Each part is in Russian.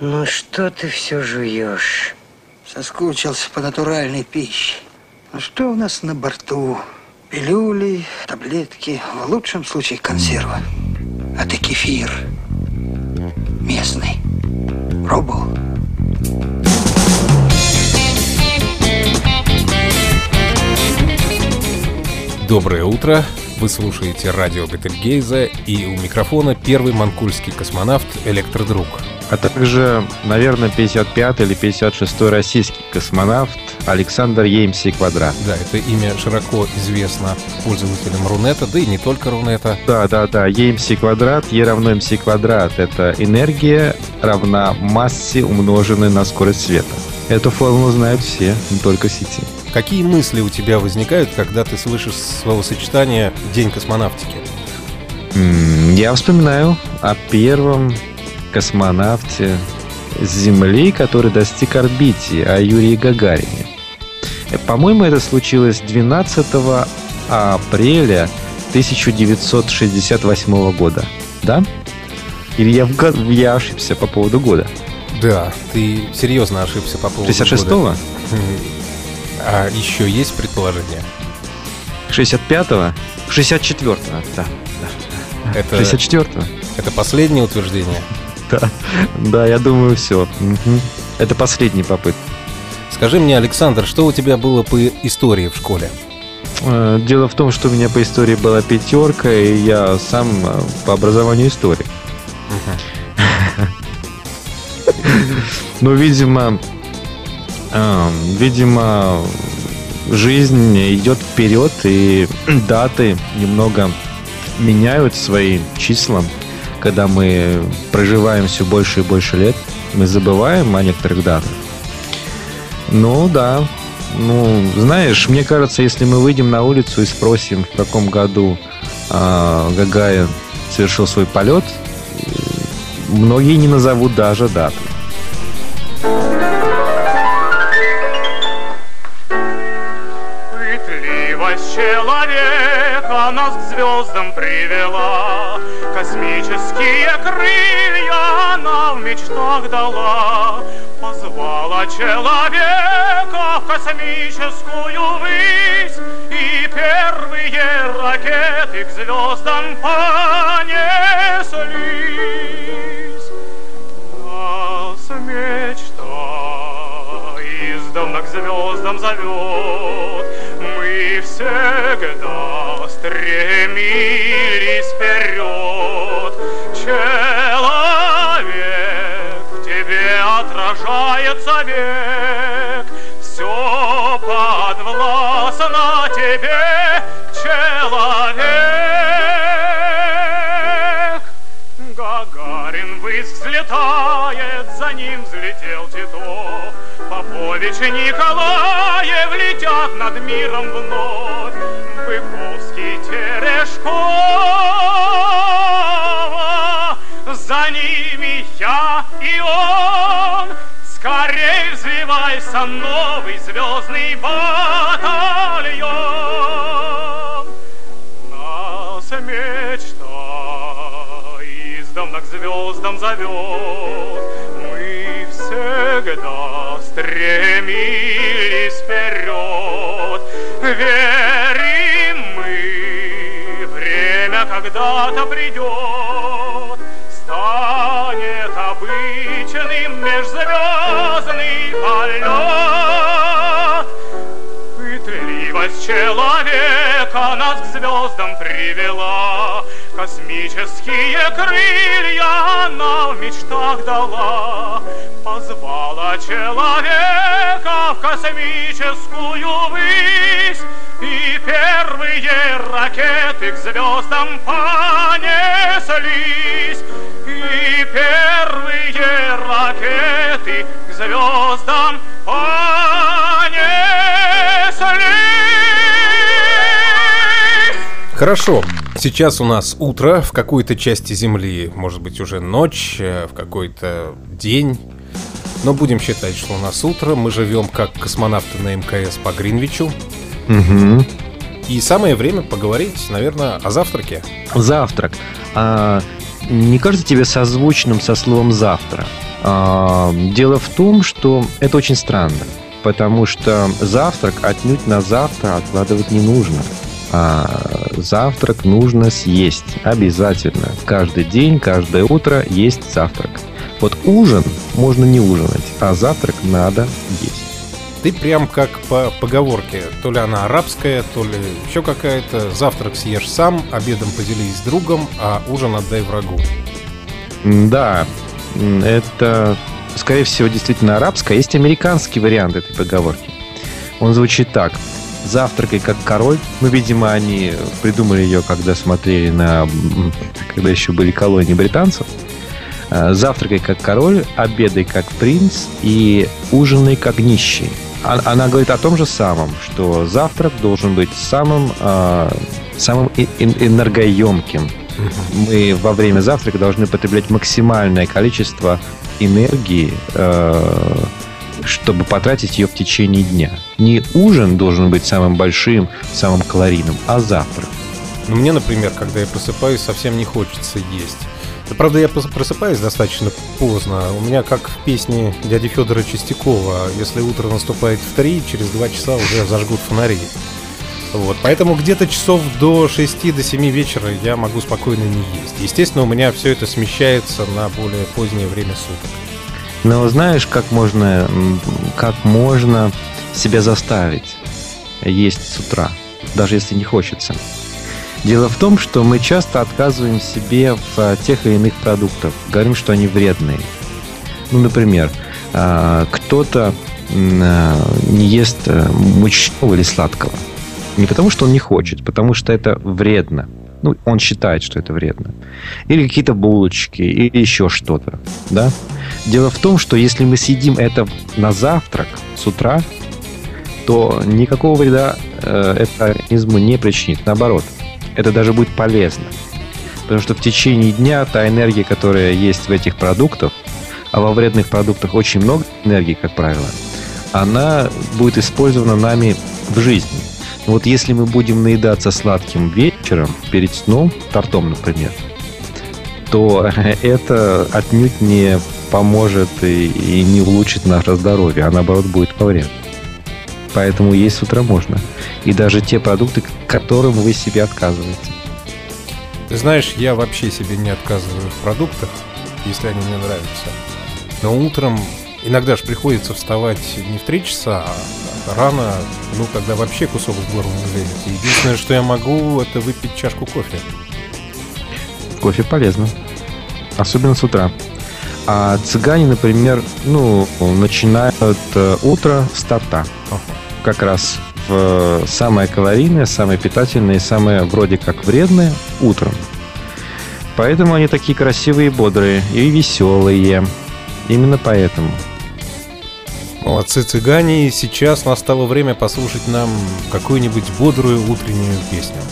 Ну что ты все жуешь? Соскучился по натуральной пище. Ну что у нас на борту? Пилюли, таблетки, в лучшем случае консервы. А ты кефир. Местный. Пробовал? Доброе утро. Вы слушаете радио Бетельгейза и у микрофона первый манкульский космонавт Электродруг. А также, наверное, 55 или 56 российский космонавт Александр Еймси Квадрат. Да, это имя широко известно пользователям Рунета, да и не только Рунета. Да, да, да. Еймси квадрат, Е равно МС квадрат. Это энергия равна массе, умноженной на скорость света. Эту формулу знают все, не только сети. Какие мысли у тебя возникают, когда ты слышишь словосочетание «День космонавтики»? Я вспоминаю о первом космонавте с Земли, который достиг орбите, о Юрии Гагарине. По-моему, это случилось 12 апреля 1968 года. Да? Или я, в... я ошибся по поводу года? Да, ты серьезно ошибся по поводу 66-го? А еще есть предположение? 65-го? 64-го, да. да. Это, 64-го. Это последнее утверждение? Да, да, я думаю, все. Угу. Это последний попытка. Скажи мне, Александр, что у тебя было по истории в школе? Э, дело в том, что у меня по истории была пятерка, и я сам э, по образованию историк. Ну, видимо, э, видимо, жизнь идет вперед, и даты немного меняют свои числа. Когда мы проживаем все больше и больше лет, мы забываем о некоторых датах. Ну да. Ну, знаешь, мне кажется, если мы выйдем на улицу и спросим, в каком году э, Гагарин совершил свой полет, многие не назовут даже дату. Пытливость человека нас к звездам привела, Космические крылья она в мечтах дала, Позвала человека в космическую высь, И первые ракеты к звездам понеслись. Нас мечта издавна к звездам зовет, Всегда стремились вперед. Человек в тебе отражается век, Все подвластно Хорошо. Сейчас у нас утро в какой-то части Земли, может быть уже ночь, э, в какой-то день. Но будем считать, что у нас утро. Мы живем как космонавты на МКС по Гринвичу. Угу. И самое время поговорить, наверное, о завтраке. Завтрак. А, не кажется тебе созвучным со словом завтра? А, дело в том, что это очень странно, потому что завтрак отнюдь на завтра откладывать не нужно. А завтрак нужно съесть обязательно. Каждый день, каждое утро есть завтрак. Вот ужин можно не ужинать, а завтрак надо есть. Ты прям как по поговорке, то ли она арабская, то ли еще какая-то. Завтрак съешь сам, обедом поделись с другом, а ужин отдай врагу. Да, это, скорее всего, действительно арабская. Есть американский вариант этой поговорки. Он звучит так. Завтракай как король. Ну, видимо, они придумали ее, когда смотрели на... Когда еще были колонии британцев. Э, Завтракай как король, обедай как принц и ужинай как нищий. А, Она говорит о том же самом, что завтрак должен быть самым, э, самым энергоемким. Мы во время завтрака должны потреблять максимальное количество энергии, э, чтобы потратить ее в течение дня. Не ужин должен быть самым большим, самым калорийным, а завтрак. Ну, мне, например, когда я просыпаюсь, совсем не хочется есть. Да, правда, я просыпаюсь достаточно поздно. У меня, как в песне дяди Федора Чистякова, если утро наступает в три, через два часа уже зажгут фонари. Вот, поэтому где-то часов до 6 до 7 вечера я могу спокойно не есть. Естественно, у меня все это смещается на более позднее время суток. Но знаешь, как можно, как можно себя заставить есть с утра, даже если не хочется? Дело в том, что мы часто отказываем себе в а, тех или иных продуктах. Говорим, что они вредные. Ну, например, а, кто-то а, не ест э, мучного или сладкого. Не потому, что он не хочет, потому что это вредно. Ну, он считает, что это вредно. Или какие-то булочки, или еще что-то. Да? Дело в том, что если мы съедим это на завтрак с утра, то никакого вреда э, это организму не причинит. Наоборот, это даже будет полезно. Потому что в течение дня та энергия, которая есть в этих продуктах, а во вредных продуктах очень много энергии, как правило, она будет использована нами в жизни. Вот если мы будем наедаться сладким вечером, перед сном, тортом, например, то это отнюдь не поможет и, и не улучшит наше здоровье, а наоборот будет во вред. Поэтому есть с утра можно. И даже те продукты, которым вы себе отказываете. Ты знаешь, я вообще себе не отказываю в продуктах, если они мне нравятся. Но утром иногда же приходится вставать не в 3 часа, а рано, ну, когда вообще кусок горло не лезет. И Единственное, что я могу, это выпить чашку кофе. Кофе полезно. Особенно с утра. А цыгане, например, ну, начинают э, утро с торта. Как раз в самое калорийное, самое питательное и самое вроде как вредное утром. Поэтому они такие красивые, бодрые и веселые. Именно поэтому. Молодцы цыгане, сейчас настало время послушать нам какую-нибудь бодрую утреннюю песню.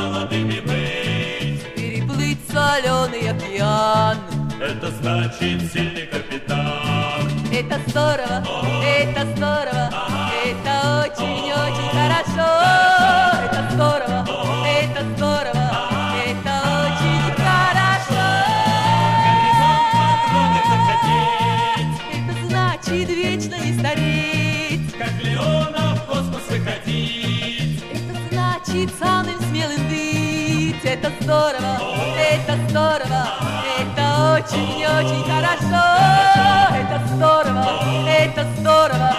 Молодыми быть. переплыть соленый океан. Это значит сильный капитан. Это здорово, это здорово, это очень-очень это очень-очень хорошо. Это здорово, это здорово, это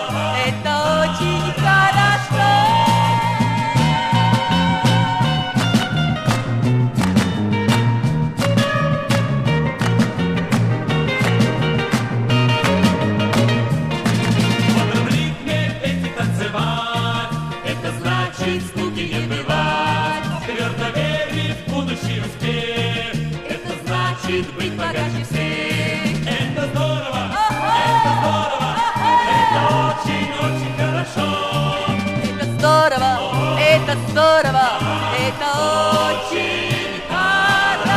здорово, это очень хорошо.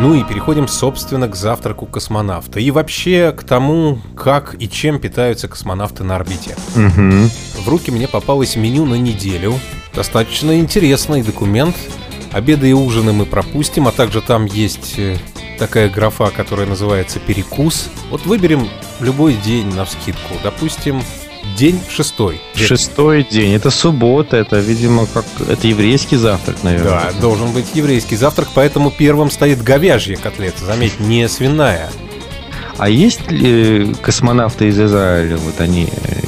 Ну и переходим, собственно, к завтраку космонавта. И вообще к тому, как и чем питаются космонавты на орбите. Мгм. В руки мне попалось меню на неделю. Достаточно интересный документ. Обеды и ужины мы пропустим, а также там есть э, такая графа, которая называется «Перекус». Вот выберем любой день на вскидку. Допустим, день шестой. Шестой день. Это суббота. Это, видимо, как... Это еврейский завтрак, наверное. Да, должен быть еврейский завтрак, поэтому первым стоит говяжья котлета. Заметь, не свиная. А есть ли космонавты из Израиля? Вот они, э,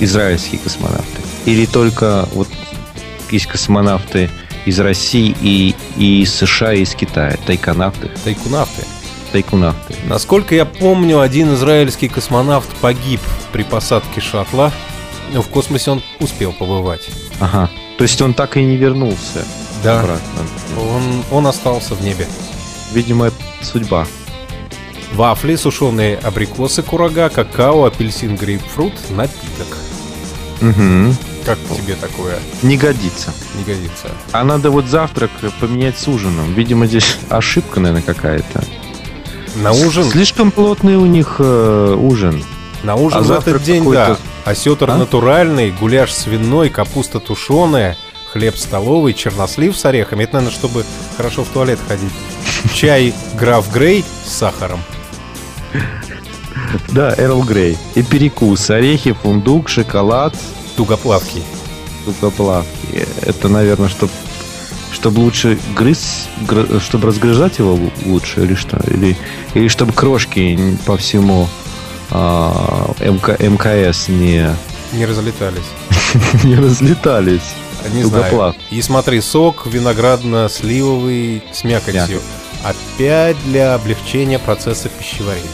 израильские космонавты? Или только вот есть космонавты из России и, и из США, и из Китая? Тайконавты, Тайкунавты. тайкунавты. Насколько я помню, один израильский космонавт погиб при посадке шаттла. Но в космосе он успел побывать. Ага. То есть он так и не вернулся Да. обратно. Он, он остался в небе. Видимо, это судьба. Вафли, сушеные абрикосы, курага, какао, апельсин, грейпфрут, напиток. Мгм. Как тебе такое Не годится. не годится? А надо вот завтрак поменять с ужином. Видимо, здесь ошибка, наверное, какая-то. На ужин, Слишком плотный у них э, ужин. на ужин а в завтрак этот день, да. Осетр А? натуральный, гуляш свиной, капуста тушеная, хлеб столовый, чернослив с орехами. Это, наверное, чтобы хорошо в туалет ходить. Чай Граф Грей с сахаром. Да, Эрл Грей. И перекус. Орехи, фундук, шоколад, Тугоплавкий. тугоплавки. Это, наверное, чтобы чтобы лучше грыз, гры- чтобы разгрызать его лу- лучше или что? Или, или чтобы крошки по всему а, МК, МКС не, Не разлетались. не разлетались. Не знаю. Тугоплав. И смотри, сок виноградно-сливовый с мякотью. Опять для облегчения процесса пищеварения.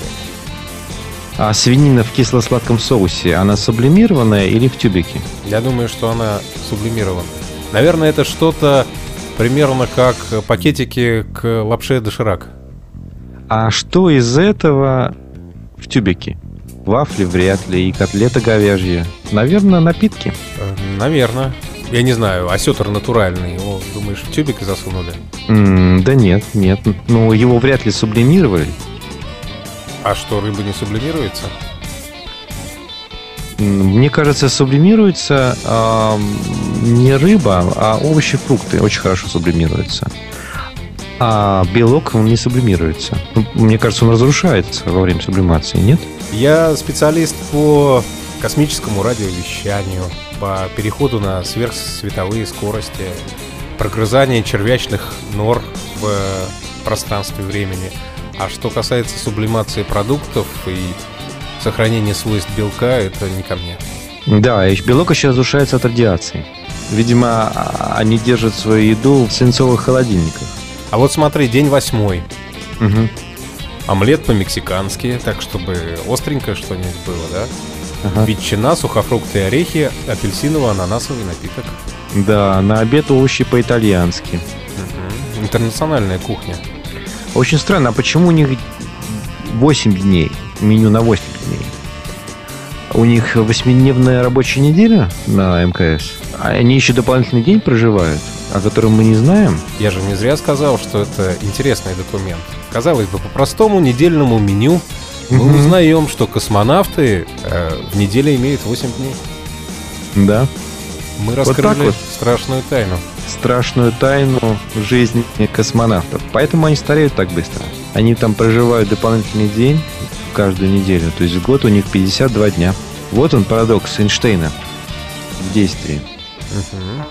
А свинина в кисло-сладком соусе, она сублимированная или в тюбике? Я думаю, что она сублимирована. Наверное, это что-то примерно как пакетики к лапше доширак. А что из этого в тюбике? Вафли вряд ли и котлета говяжья. Наверное, напитки. Э, Наверное. Я не знаю, осетр натуральный. Его, думаешь, в тюбик засунули? М, да нет, нет. Ну, его вряд ли сублимировали. А что, рыба не сублимируется? Мне кажется, сублимируется а, не рыба, а овощи, фрукты. Очень хорошо сублимируются. А белок, он не сублимируется. Ну, Мне кажется, он разрушается во время сублимации, нет? Я специалист по космическому радиовещанию, по переходу на сверхсветовые скорости, прогрызание червячных нор в пространстве времени. А что касается сублимации продуктов и сохранения свойств белка, это не ко мне. Да, и белок еще разрушается от радиации. Видимо, они держат свою еду в свинцовых холодильниках. А вот смотри, день восьмой. Мгм. Омлет по-мексикански, так чтобы остренькое что-нибудь было, да? Ага. Ветчина, сухофрукты и орехи, апельсиново-ананасовый напиток. Да, на обед овощи по-итальянски. Мгм. Интернациональная кухня. Очень странно, а почему у них 8 дней? Меню на 8 дней. У них восьмидневная рабочая неделя на МКС. А они еще дополнительный день проживают, о котором мы не знаем. Я же не зря сказал, что это интересный документ. Казалось бы, по простому недельному меню мы узнаем, что космонавты э, в неделю имеют 8 дней. Да. Мы раскрыли вот. страшную тайну. Страшную тайну жизни космонавтов. Поэтому они стареют так быстро. Они там проживают дополнительный день каждую неделю. То есть в год у них 52 дня. Вот он парадокс Эйнштейна в действии. Мгм.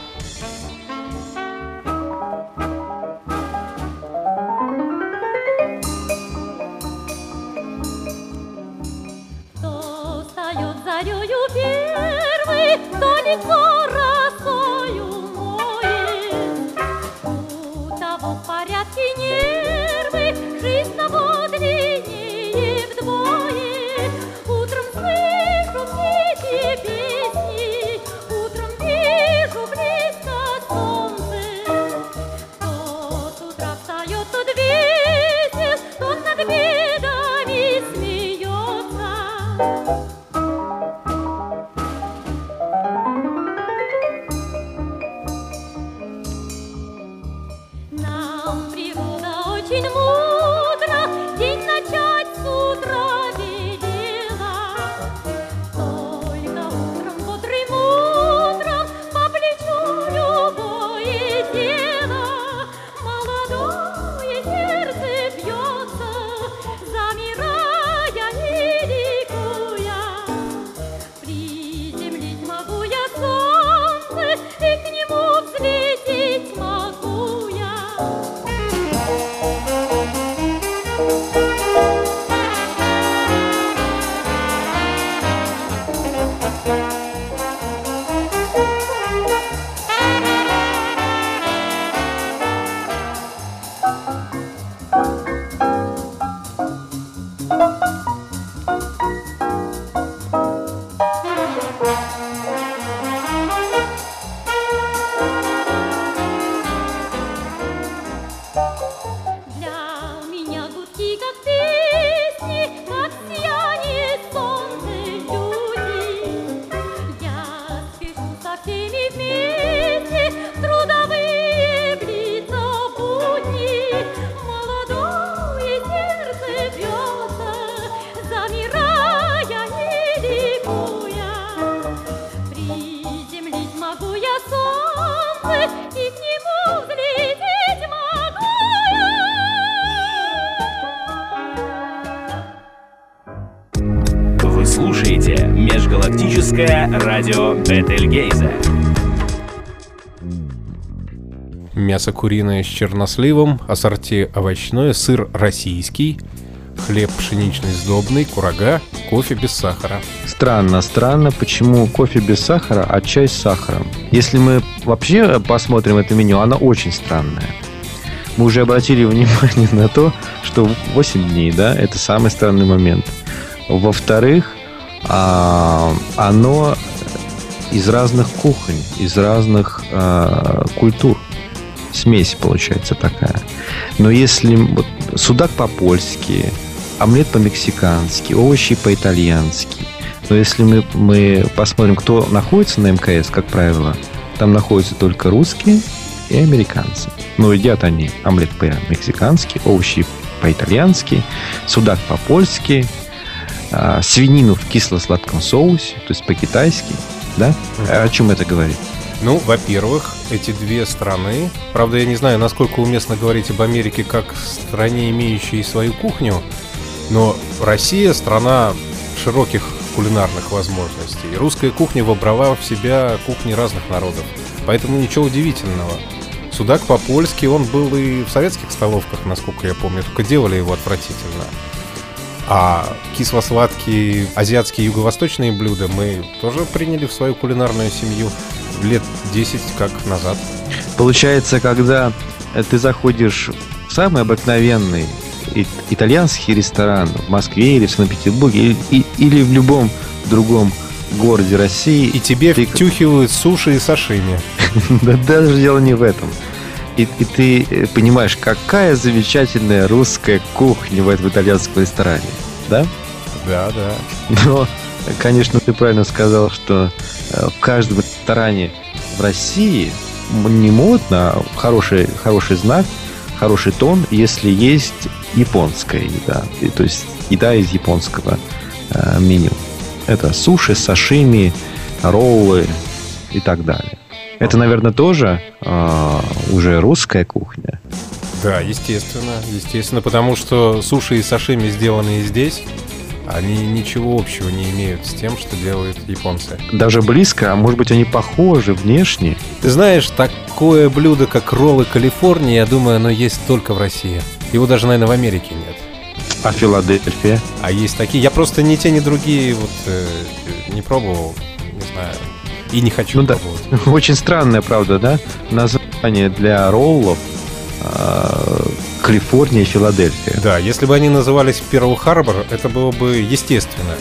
Межгалактическое радио Бетельгейзе. Мясо куриное с черносливом, ассорти овощное, сыр российский, хлеб пшеничный сдобный, курага, кофе без сахара. Странно, странно, почему кофе без сахара, а чай с сахаром. Если мы вообще посмотрим это меню, оно очень странное. Мы уже обратили внимание на то, что 8 дней, да, это самый странный момент. Во-вторых, а, оно из разных кухонь, из разных а, культур. Смесь получается такая. Но если вот, судак по-польски, омлет по-мексикански, овощи по-итальянски. Но если мы, мы посмотрим, кто находится на МКС, как правило, там находятся только русские и американцы. Но едят они омлет по-мексикански, овощи по-итальянски, судак по-польски, а, свинину в кисло-сладком соусе, то есть по-китайски. Да? О чем это говорит? Ну, во-первых, эти две страны, правда, я не знаю, насколько уместно говорить об Америке как стране, имеющей свою кухню, но Россия страна широких кулинарных возможностей. И русская кухня вобрала в себя кухни разных народов. Поэтому ничего удивительного. Судак по-польски, он был и в советских столовках, насколько я помню, только делали его отвратительно. А кисло-сладкие азиатские юго-восточные блюда мы тоже приняли в свою кулинарную семью лет 10 как назад. Получается, когда э, ты заходишь в самый обыкновенный итальянский ресторан в Москве или в Санкт-Петербурге или, или в любом другом городе России, И тебе ты- втюхивают суши и сашими. Да даже дело не в этом. И, и ты э, понимаешь, какая замечательная русская кухня в этом итальянском ресторане. Да? Да, да. Но, конечно, ты правильно сказал, что э, в каждом ресторане в России не модно, а хороший, хороший знак, хороший тон, если есть японская еда. И, то есть еда из японского э, меню. Это суши, сашими, роллы и так далее. Это, наверное, тоже э, уже русская кухня. Да, естественно, естественно, потому что суши и сашими, сделанные здесь, они ничего общего не имеют с тем, что делают японцы. Даже близко, а может быть они похожи внешне. Ты знаешь, такое блюдо, как роллы Калифорнии, я думаю, оно есть только в России. Его даже, наверное, в Америке нет. А Филадельфия? А есть такие. Я просто ни те, ни другие вот э, не пробовал, не знаю. И не хочу Ну да. Очень странное, правда, да? Название для роллов э, Калифорния и Филадельфия. Да, если бы они назывались Перл Харбор, это было бы естественно.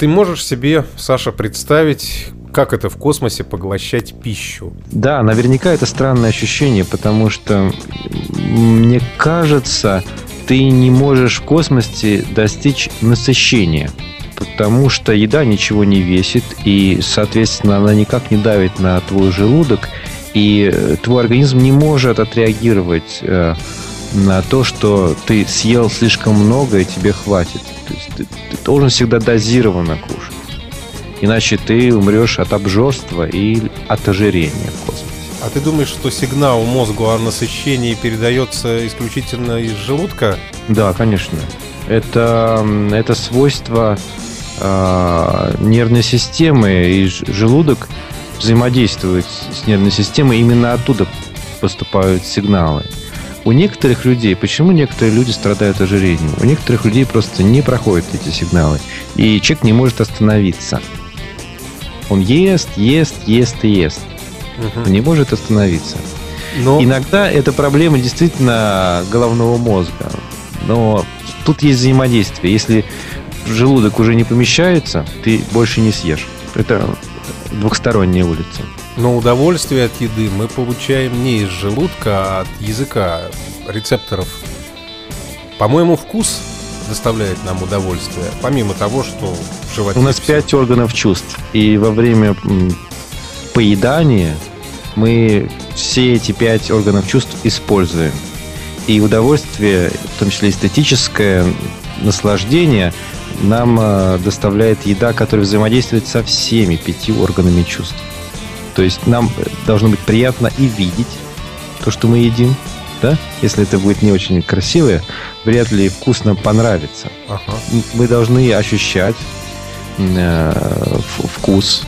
Ты можешь себе, Саша, представить, как это в космосе поглощать пищу? Да, наверняка это странное ощущение, потому что мне кажется, ты не можешь в космосе достичь насыщения. Потому что еда ничего не весит, и, соответственно, она никак не давит на твой желудок, и э, твой организм не может отреагировать э, на то, что ты съел слишком много и тебе хватит. То есть ты, ты должен всегда дозированно кушать. Иначе ты умрешь от обжорства и от ожирения в космосе. А ты думаешь, что сигнал мозгу о насыщении передается исключительно из желудка? Да, конечно. Это, это свойство а, нервной системы, и желудок взаимодействует с нервной системой, именно оттуда поступают сигналы. У некоторых людей, почему некоторые люди страдают ожирением? У некоторых людей просто не проходят эти сигналы, и человек не может остановиться. Он ест, ест, ест и ест. Мгм. Не может остановиться. Но Иногда это проблема действительно головного мозга. Но тут есть взаимодействие. Если желудок уже не помещается, ты больше не съешь. Это двухсторонняя улица. Но удовольствие от еды мы получаем не из желудка, а от языка, рецепторов. По-моему, вкус доставляет нам удовольствие, помимо того, что в животе... У нас всё. пять органов чувств. И во время поедания мы все эти пять органов чувств используем. И удовольствие, в том числе эстетическое наслаждение, нам э, доставляет еда, которая взаимодействует со всеми пяти органами чувств. То есть нам должно быть приятно и видеть то, что мы едим, да? Если это будет не очень красивое, вряд ли вкусно понравится. Ага. Мы должны ощущать э, вкус.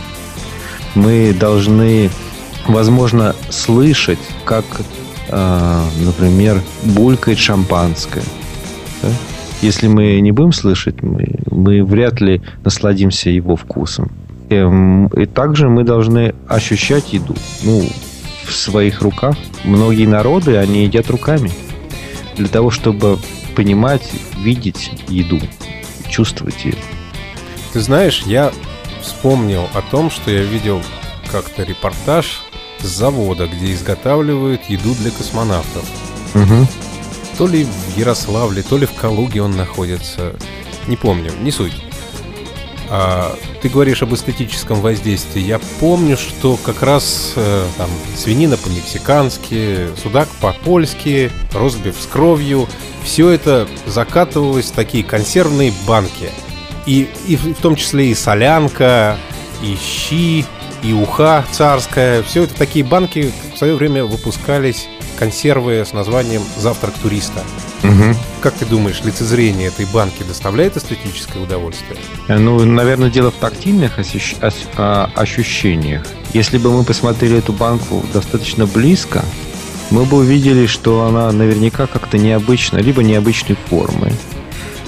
Мы должны, возможно, слышать, как, э, например, булькает шампанское. да? Если мы не будем слышать, мы, мы вряд ли насладимся его вкусом. Эм, И также мы должны ощущать еду. Ну, в своих руках. Многие народы, они едят руками. Для того, чтобы понимать, видеть еду, чувствовать ее. Ты знаешь, я вспомнил о том, что я видел как-то репортаж с завода, где изготавливают еду для космонавтов. Мгм. То ли в Ярославле, то ли в Калуге он находится. Не помню, не суть. А, ты говоришь об эстетическом воздействии. Я помню, что как раз э, там свинина по-мексикански, судак по-польски, розбив с кровью. Все это закатывалось в такие консервные банки. И, и в том числе и солянка, и щи, и уха царская. Все это такие банки в свое время выпускались консервы с названием «Завтрак туриста». Мгм. Как ты думаешь, лицезрение этой банки доставляет эстетическое удовольствие? Э, Ну, наверное, дело в тактильных ощущ- а, ощущениях. Если бы мы посмотрели эту банку достаточно близко, мы бы увидели, что она наверняка как-то необычная, либо необычной формы,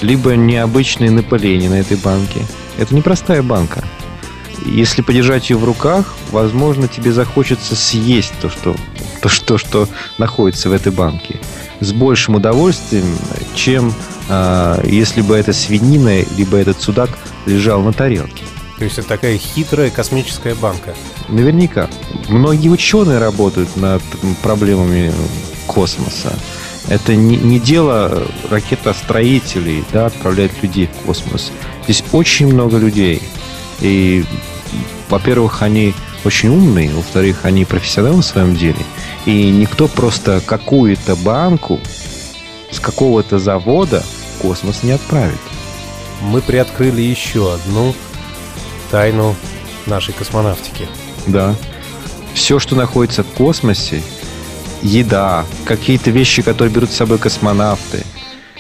либо необычные напыления на этой банке. Это непростая банка. Если подержать ее в руках, возможно, тебе захочется съесть то, что, то, что, что находится в этой банке. С большим удовольствием, чем а, если бы эта свинина, либо этот судак лежал на тарелке. То есть это такая хитрая космическая банка. Наверняка. Многие ученые работают над проблемами космоса. Это не, не дело ракетостроителей, да, отправлять людей в космос. Здесь очень много людей. И, во-первых, они очень умные, во-вторых, они профессионалы в своем деле. И никто просто какую-то банку с какого-то завода в космос не отправит. мы приоткрыли еще одну тайну нашей космонавтики. Да. Все, что находится в космосе, еда, какие-то вещи, которые берут с собой космонавты,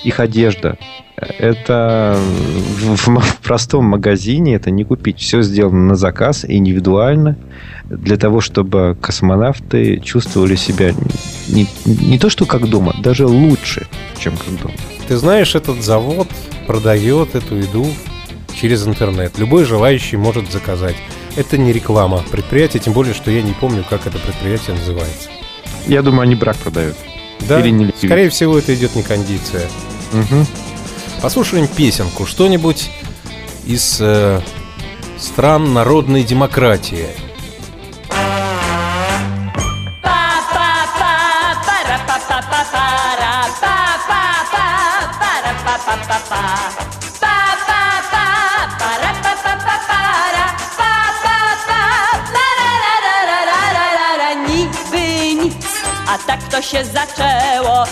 их одежда, это в, простом магазине это не купить. Все сделано на заказ, индивидуально, для того, чтобы космонавты чувствовали себя не, не то, что как дома, даже лучше, чем как дома. Ты знаешь, этот завод продает эту еду через интернет. Любой желающий может заказать. Это не реклама предприятия, тем более, что я не помню, как это предприятие называется. Я думаю, они брак продают. Да, Или не скорее всего, это идет не кондиция. Мгм. Послушаем песенку, что-нибудь из э, стран народной демократии. Niby nic, a tak to się zaczęło.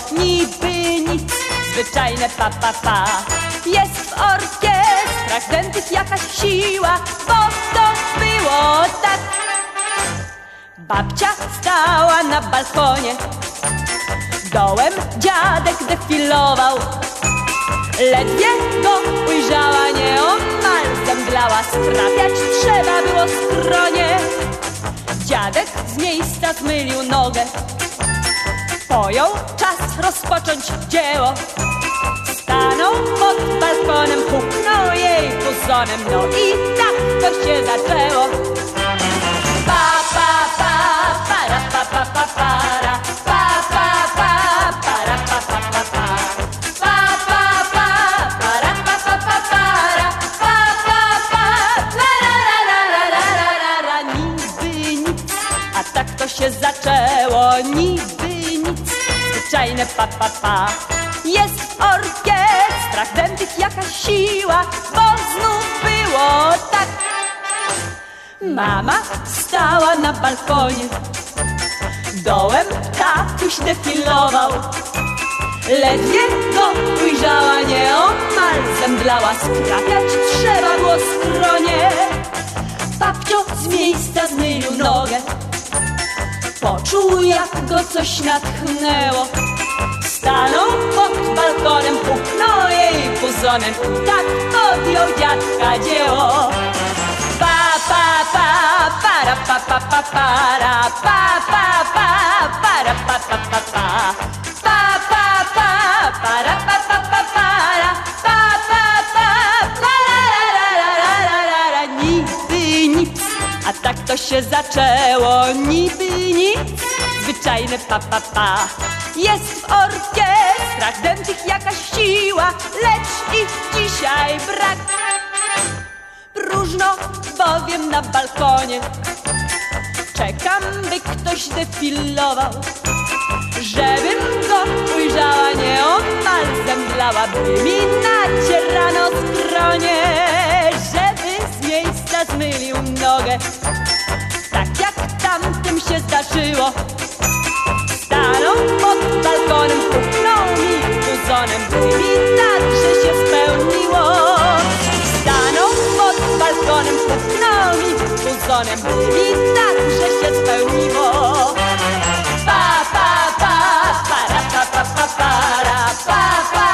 Zwyczajne pa pa pa. Jest w orkiestrach dętych jakaś siła, bo to było tak. Babcia stała na balkonie, dołem dziadek defilował. Ledwie go ujrzała, nieomal zemdlała, sprawiać trzeba było skronie. Dziadek z miejsca zmylił nogę, pojął czas rozpocząć dzieło staną pod balkonem, puknął jej puzonem, no i tak to się zaczęło. Pa, pa, pa, para, pa, pa, pa, para, pa, pa, pa, para, pa, pa, pa, para. się zaczęło niby nic Zwyczajne pa pa pa jest w orkiestrach dętych jakaś siła, bo znów było tak. Mama stała na balkonie, dołem tatuś defilował. Ledwie go ujrzała, nieomal zemdlała, skrapiać trzeba było skronie. Babcio z miejsca zmylił nogę, poczuł jak go coś natchnęło. Stanął pod balkonem, puknął jej buzonem Tak podjął dziadka dzieło Pa, pa, pa, para, pa, pa, pa, para Pa, pa, pa, para, pa, pa, pa, pa Pa, pa, pa, para, pa, pa, pa, para Pa, pa, pa, para, Niby nic, a tak to się zaczęło Niby nic, zwyczajne pa, pa, pa jest w orkiestrach dętych jakaś siła, lecz ich dzisiaj brak. Próżno bowiem na balkonie Czekam, by ktoś defilował Żebym go ujrzała nieomal zemdlała By mi nacierano skronie Żeby z miejsca zmylił nogę Tak jak tamtym się zdarzyło Stanął pod balkonem, puknął mi puzonem By mi także się spełniło. Stanął pod balkonem, puknął mi puzonem By mi także się spełniło. Pa, pa, pa, para, pa, pa, pa, para Pa, pa, pa,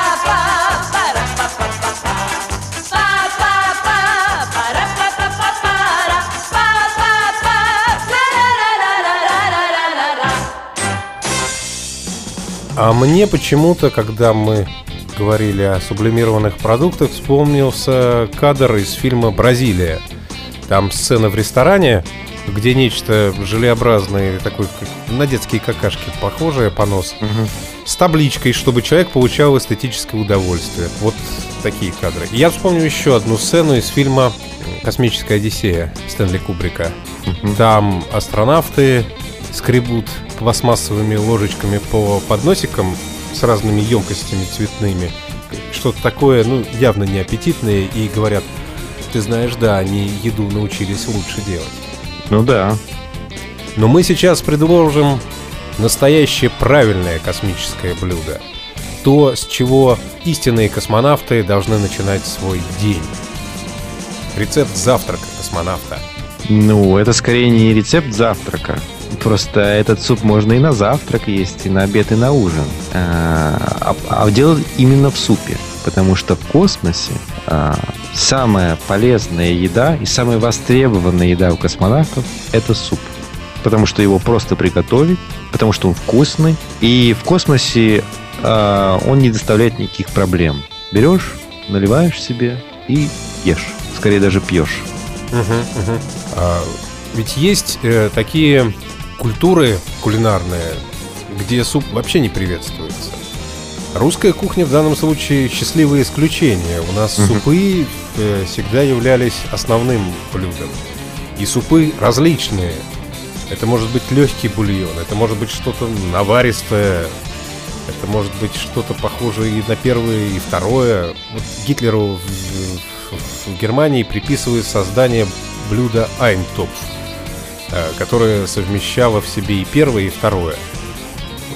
А мне почему-то, когда мы говорили о сублимированных продуктах, вспомнился кадр из фильма «Бразилия». Там сцена в ресторане, где нечто желеобразное, такой, на детские какашки похожее, понос, с табличкой, чтобы человек получал эстетическое удовольствие. Вот такие кадры. И я вспомню еще одну сцену из фильма «Космическая Одиссея» Стэнли Кубрика. Там астронавты скребут пластмассовыми ложечками по подносикам с разными емкостями цветными. Что-то такое, ну, явно неаппетитное, и говорят, ты знаешь, да, они еду научились лучше делать. Ну да. Но мы сейчас предложим настоящее правильное космическое блюдо. то, с чего истинные космонавты должны начинать свой день. Рецепт завтрака космонавта. Ну, это скорее не рецепт завтрака. Просто этот суп можно и на завтрак есть, и на обед, и на ужин. А, а, а дело именно в супе. Потому что в космосе а, самая полезная еда и самая востребованная еда у космонавтов – это суп. Потому что его просто приготовить, потому что он вкусный. И в космосе а, он не доставляет никаких проблем. Берешь, наливаешь себе и ешь. Скорее даже пьешь. А, ведь есть э, такие культуры кулинарные, где суп вообще не приветствуется. Русская кухня в данном случае счастливое исключение. У нас супы э, всегда являлись основным блюдом. И супы различные. Это может быть легкий бульон, это может быть что-то наваристое, это может быть что-то похожее и на первое, и второе. Вот Гитлеру в, в- в Германии приписывают создание блюда Айнтопф, э, которое совмещало в себе и первое, и второе.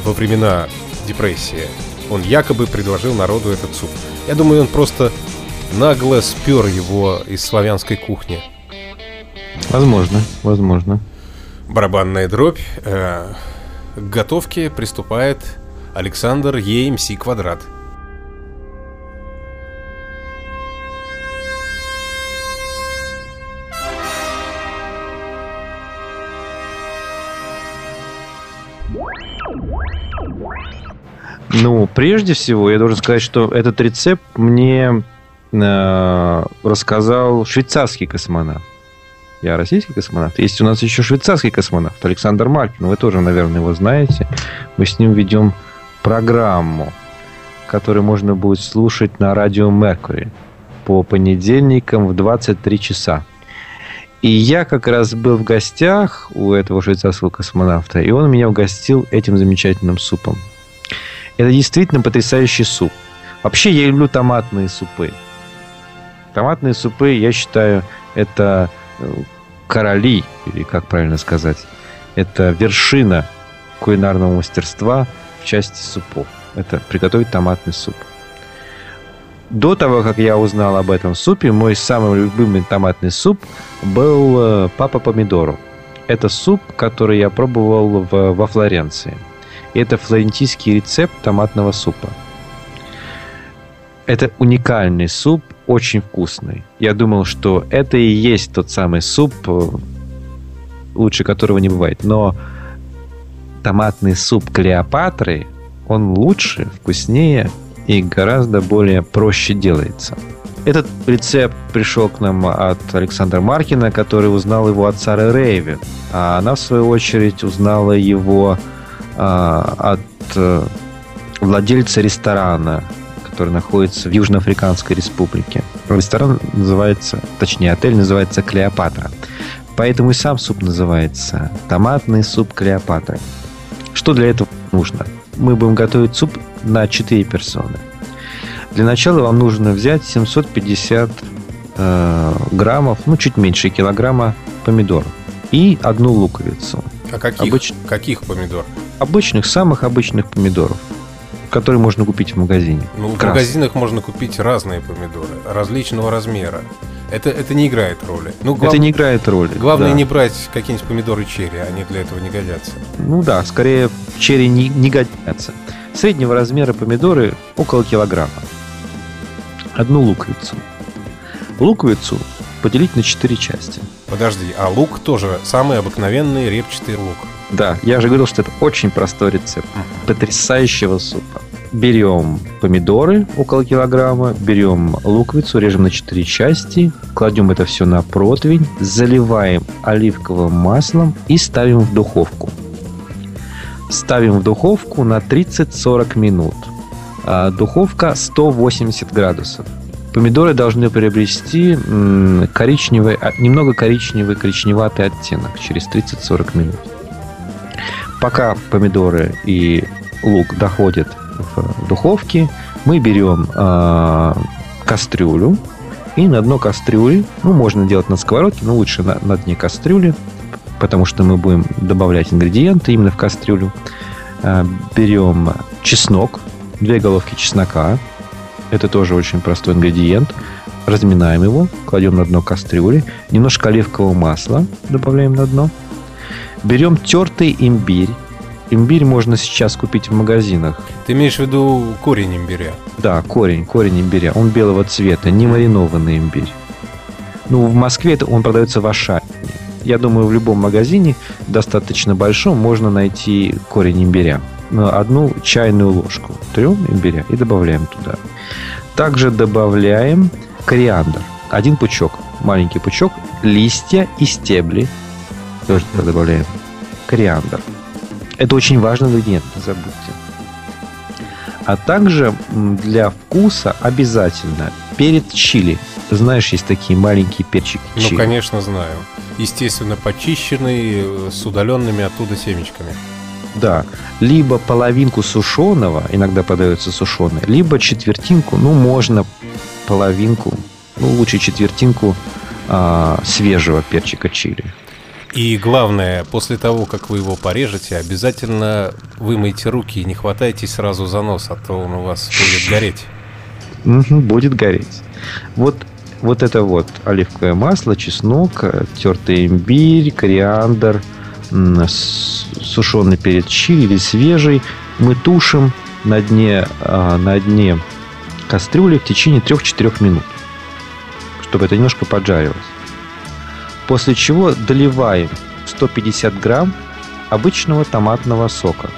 Во времена депрессии он якобы предложил народу этот суп. Я думаю, он просто нагло спер его из славянской кухни. Возможно, возможно. Барабанная дробь. э, к готовке приступает Александр ЕМС квадрат. Ну, прежде всего, я должен сказать, что этот рецепт мне э, рассказал швейцарский космонавт. Я российский космонавт. Есть у нас еще швейцарский космонавт Александр Маркин. Вы тоже, наверное, его знаете. Мы с ним ведем программу, которую можно будет слушать на радио Меркури по понедельникам в 23 часа. И я как раз был в гостях у этого швейцарского космонавта, и он меня угостил этим замечательным супом. Это действительно потрясающий суп. Вообще, я люблю томатные супы. Томатные супы, я считаю, это э, короли, или как правильно сказать, это вершина кулинарного мастерства в части супов. Это приготовить томатный суп. До того, как я узнал об этом супе, мой самый любимый томатный суп был э, папа помидору. Это суп, который я пробовал в- во Флоренции. Это флорентийский рецепт томатного супа. Это уникальный суп, очень вкусный. Я думал, что это и есть тот самый суп, э, лучше которого не бывает. Но томатный суп Клеопатры, он лучше, вкуснее и гораздо более проще делается. Этот рецепт пришел к нам от Александра Маркина, который узнал его от Сары Рейвен. А она, в свою очередь, узнала его от э, владельца ресторана, который находится в Южноафриканской республике. Ресторан называется, точнее, отель называется Клеопатра. Поэтому и сам суп называется томатный суп Клеопатры. Что для этого нужно? Мы будем готовить суп на 4 персоны. Для начала вам нужно взять 750 э, граммов, ну, чуть меньше килограмма помидоров и одну луковицу. А каких, Обыч- каких помидор? Обычных, самых обычных помидоров, которые можно купить в магазине. Ну, в магазинах можно купить разные помидоры, различного размера. Это, это не играет роли. Ну, глав- Это не играет роли. Главное да. не брать какие-нибудь помидоры черри, они для этого не годятся. Ну да, скорее черри не, не годятся. Среднего размера помидоры около килограмма. Одну луковицу. Луковицу поделить на 4 части. Подожди, а лук тоже самый обыкновенный репчатый лук. Да, я же говорил, что это очень простой рецепт потрясающего супа. Берем помидоры около килограмма, берем луковицу, режем на 4 части, кладем это все на противень, заливаем оливковым маслом и ставим в духовку. Ставим в духовку на 30-40 минут. А, Духовка 180 градусов. Помидоры должны приобрести коричневый, а, немного коричневый, коричневатый оттенок через 30-40 минут. Пока помидоры и лук доходят в духовке, мы берем а, кастрюлю и на дно кастрюли, ну, можно делать на сковородке, но лучше на, на дне кастрюли, потому что мы будем добавлять ингредиенты именно в кастрюлю. А, берем чеснок две головки чеснока. Это тоже очень простой ингредиент. Разминаем его, кладем на дно кастрюли. Немножко оливкового масла добавляем на дно. Берем тертый имбирь. Имбирь можно сейчас купить в магазинах. Ты имеешь в виду корень имбиря? Да, корень, корень имбиря. Он белого цвета, не маринованный имбирь. Ну, в Москве это он продается в Ашане. Я думаю, в любом магазине, достаточно большом, можно найти корень имбиря. Одну чайную ложку трем имбиря и добавляем туда. Также добавляем кориандр. Один пучок, маленький пучок, листья и стебли. Тоже добавляем. Кориандр. Это очень важный ингредиент, не забудьте. А также для вкуса обязательно перец чили. Знаешь, есть такие маленькие перчики Ну, чили. конечно, знаю. Естественно, почищенный, э, с удаленными оттуда семечками. Да. Либо половинку сушеного, иногда подается сушеный, либо четвертинку, ну, можно половинку, ну, лучше четвертинку а, свежего перчика чили. И главное, после того, как вы его порежете, обязательно вымойте руки и не хватайтесь сразу за нос, а то он у вас будет гореть. Будет гореть. Вот, вот это вот оливковое масло, чеснок, тертый имбирь, кориандр, сушеный перец чили или свежий мы тушим на дне, а, на дне кастрюли в течение 3-4 минут, чтобы это немножко поджарилось. После чего доливаем 150 грамм обычного томатного сока.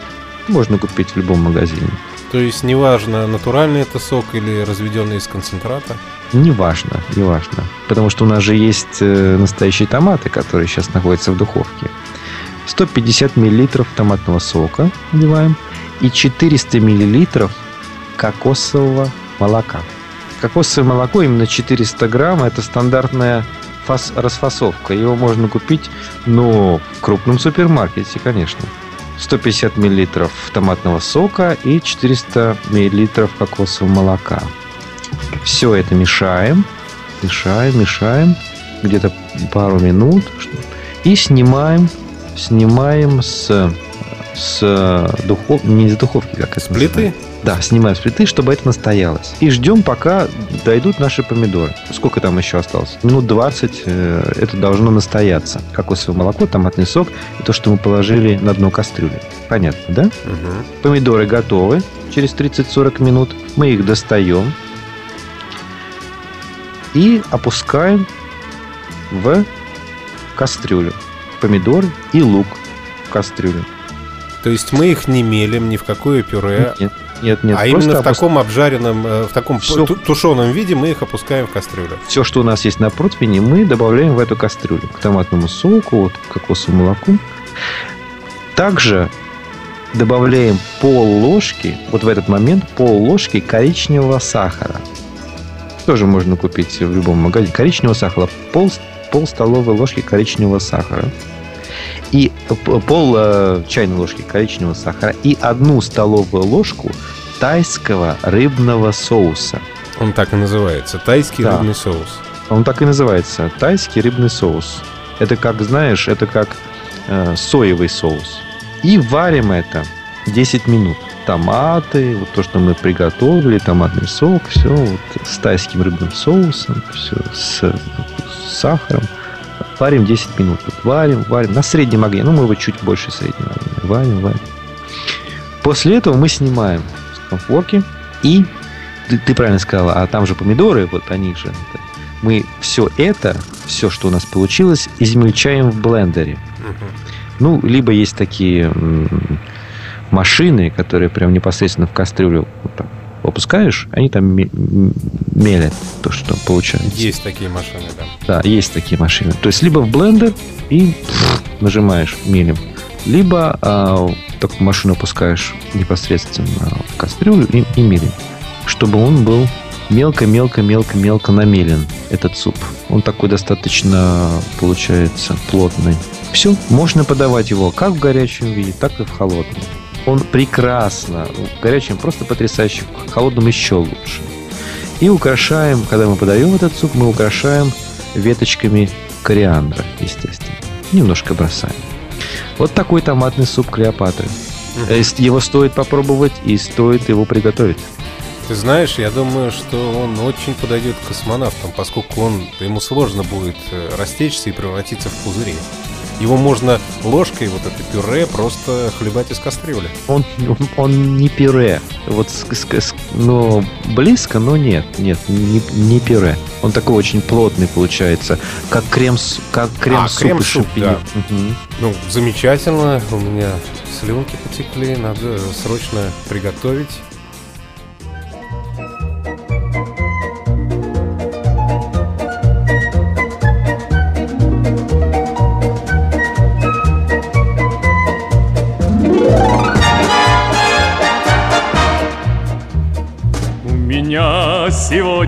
Можно купить в любом магазине. То есть, неважно, натуральный это сок или разведенный из концентрата. Неважно, неважно. Потому что у нас же есть э, настоящие томаты, которые сейчас находятся в духовке. 150 миллилитров томатного сока вливаем и 400 миллилитров кокосового молока. Кокосовое молоко именно 400 грамм это стандартная фас- расфасовка. Его можно купить, но в крупном супермаркете, конечно. 150 миллилитров томатного сока и 400 миллилитров кокосового молока. Все это мешаем, мешаем, мешаем, где-то пару минут и снимаем, снимаем с с духов... не с духовки, как это плиты? называется. Да, снимаем с плиты, чтобы это настоялось. И ждем, пока дойдут наши помидоры. Сколько там еще осталось? Минут 20 э, это должно настояться. Кокосовое молоко, томатный сок и то, что мы положили на дно кастрюли. Понятно, да? Мгм. Помидоры готовы через 30-40 минут. Мы их достаем и опускаем в кастрюлю. Помидоры и лук в кастрюлю. То есть мы их не мелим ни в какое пюре, Нет, нет, нет. а именно в опус- таком обжаренном, э, в таком ту- тушеном виде мы их опускаем в кастрюлю. Все, что у нас есть на противне, мы добавляем в эту кастрюлю. К томатному соку, вот, к кокосовому молоку. Также добавляем пол ложки, вот в этот момент пол ложки коричневого сахара. Тоже можно купить в любом магазине. Коричневого сахара. Пол, пол столовой ложки коричневого сахара. И пол э, чайной ложки коричневого сахара. И одну столовую ложку тайского рыбного соуса. Он так и называется. Тайский Да. рыбный соус. Он так и называется. Тайский рыбный соус. Это как, знаешь, это как э, соевый соус. И варим это 10 минут. Томаты, вот то, что мы приготовили, томатный сок, все вот с тайским рыбным соусом, все с, с сахаром. Варим 10 минут. Варим, варим на среднем огне. Ну, мы его чуть больше среднего огня. Варим, варим. После этого мы снимаем с конфорки и ты, ты правильно сказала, а там же помидоры, вот они же. это, Мы все это, все, что у нас получилось, измельчаем в блендере. Ну, либо есть такие м, машины, которые прям непосредственно в кастрюлю вот так опускаешь, они там мелят то, что получается. Есть такие машины, да. Да, есть такие машины. То есть либо в блендер и нажимаешь мелем, либо а, такую машину опускаешь непосредственно в кастрюлю и, и мелем, чтобы он был мелко-мелко-мелко-мелко намелен, этот суп. Он такой достаточно, получается, плотный. Все, можно подавать его как в горячем виде, так и в холодном. Он прекрасно, в горячем просто потрясающе, в холодном еще лучше. И украшаем, когда мы подаем этот суп, мы украшаем веточками кориандра, естественно. Немножко бросаем. Вот такой томатный суп Клеопатры. С- Его стоит попробовать и стоит его приготовить. Ты знаешь, я думаю, что он очень подойдет к космонавтам, поскольку он, ему сложно будет э, растечься и превратиться в пузыри. Его можно ложкой, вот это пюре, просто хлебать из кастрюли. Он, он не пюре. Вот, с- с- ну, близко, но нет, нет, не, не пюре. Он такой очень плотный получается, как крем, с- как крем, А, суп крем-суп, из шампиньонов. Мгм. Ну, замечательно, у меня слюнки потекли, надо срочно приготовить.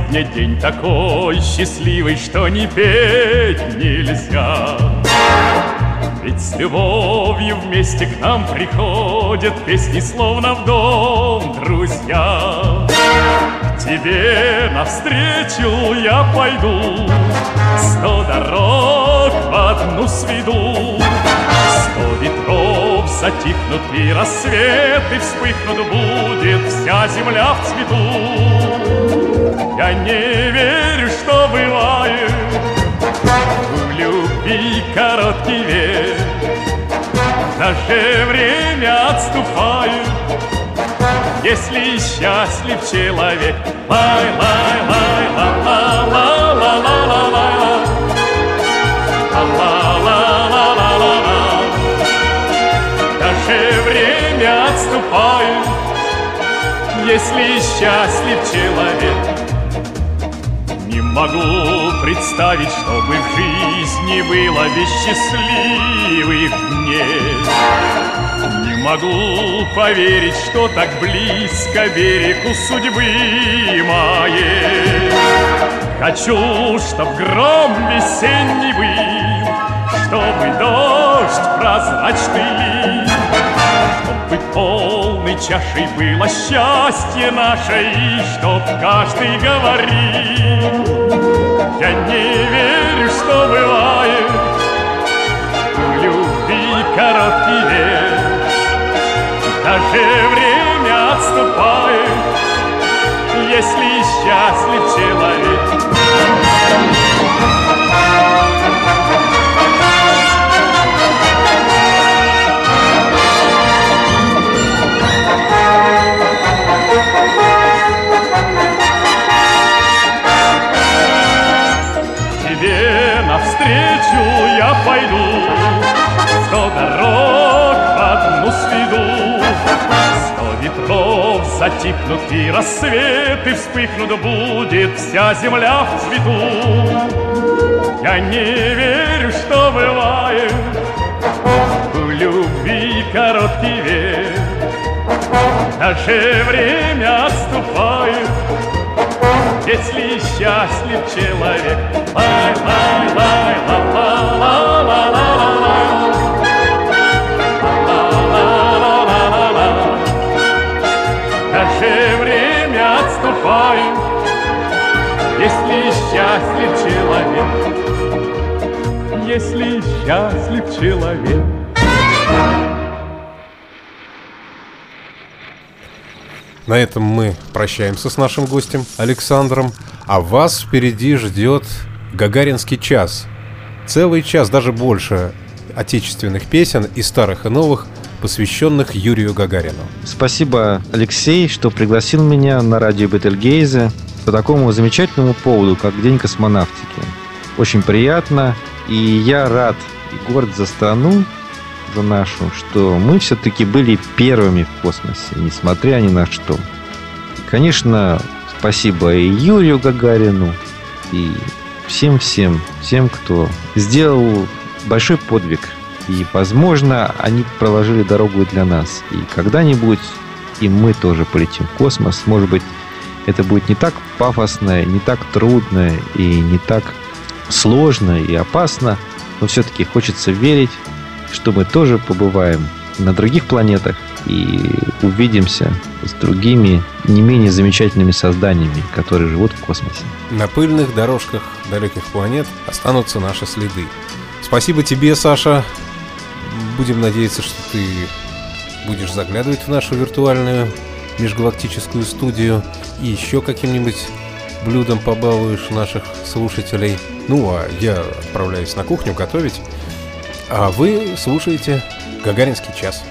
Сегодня день такой счастливый, что не петь нельзя. Ведь с любовью вместе к нам приходят песни, словно в дом друзья. К тебе навстречу я пойду, затихнут и рассветы вспыхнут будет вся земля в цвету. Я не верю, что бывает в любви короткий век. Наше время отступает, если счастлив человек. Лай, лай, лай, ла, ла, отступает, если счастлив человек. Не могу представить, чтобы в жизни было без счастливых дней. Не могу поверить, что так близко берегу судьбы моей. Хочу, чтоб гром весенний был, чтобы дождь прозрачный лил, чтобы полной чашей было счастье наше, и чтоб каждый говорил. Я не верю, что бывает в любви короткий век. Даже время отступает, если счастлив человек. Вспыхнут будет вся земля в цвету. Я не верю, что бывает в любви короткий век. Наше время отступает, если счастлив человек. Лай, лай, лай, ла, счастлив человек. Если счастлив человек. На этом мы прощаемся с нашим гостем Александром, а вас впереди ждет Гагаринский час. Целый час, даже больше отечественных песен и старых и новых, посвященных Юрию Гагарину. Спасибо, Алексей, что пригласил меня на радио Бетельгейзе по такому замечательному поводу, как День космонавтики. Очень приятно, и я рад и горд за страну, за нашу, что мы все-таки были первыми в космосе, несмотря ни на что. Конечно, спасибо и Юрию Гагарину, и всем-всем, всем, кто сделал большой подвиг. И, возможно, они проложили дорогу для нас. И когда-нибудь и мы тоже полетим в космос. Может быть, это будет не так пафосно, не так трудно и не так сложно и опасно, но все-таки хочется верить, что мы тоже побываем на других планетах и увидимся с другими не менее замечательными созданиями, которые живут в космосе. На пыльных дорожках далеких планет останутся наши следы. Спасибо тебе, Саша. Будем надеяться, что ты будешь заглядывать в нашу виртуальную межгалактическую студию и еще каким-нибудь блюдом побалуешь наших слушателей. Ну, а я отправляюсь на кухню готовить, а вы слушаете «Гагаринский час».